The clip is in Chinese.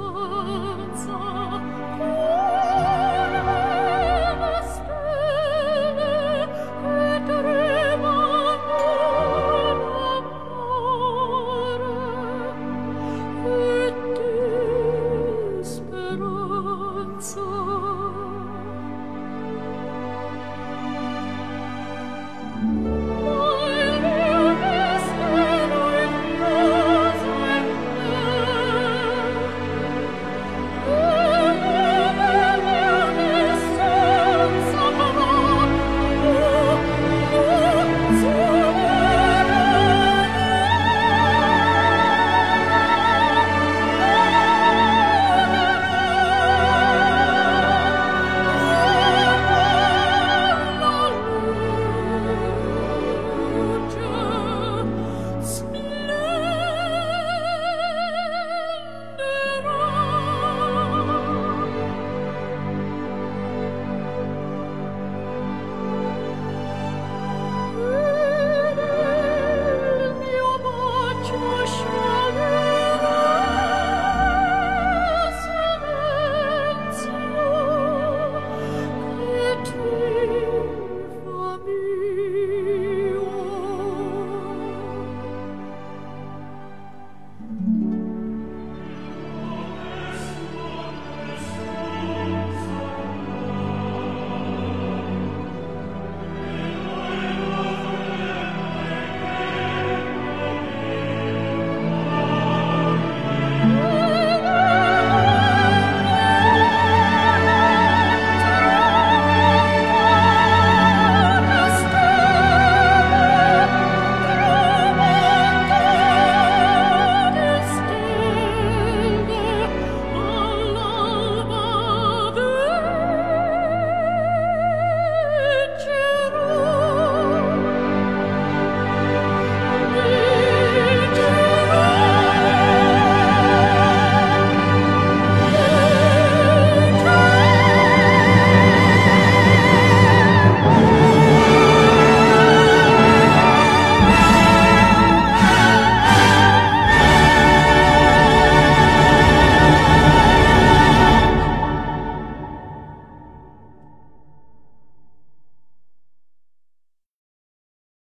风在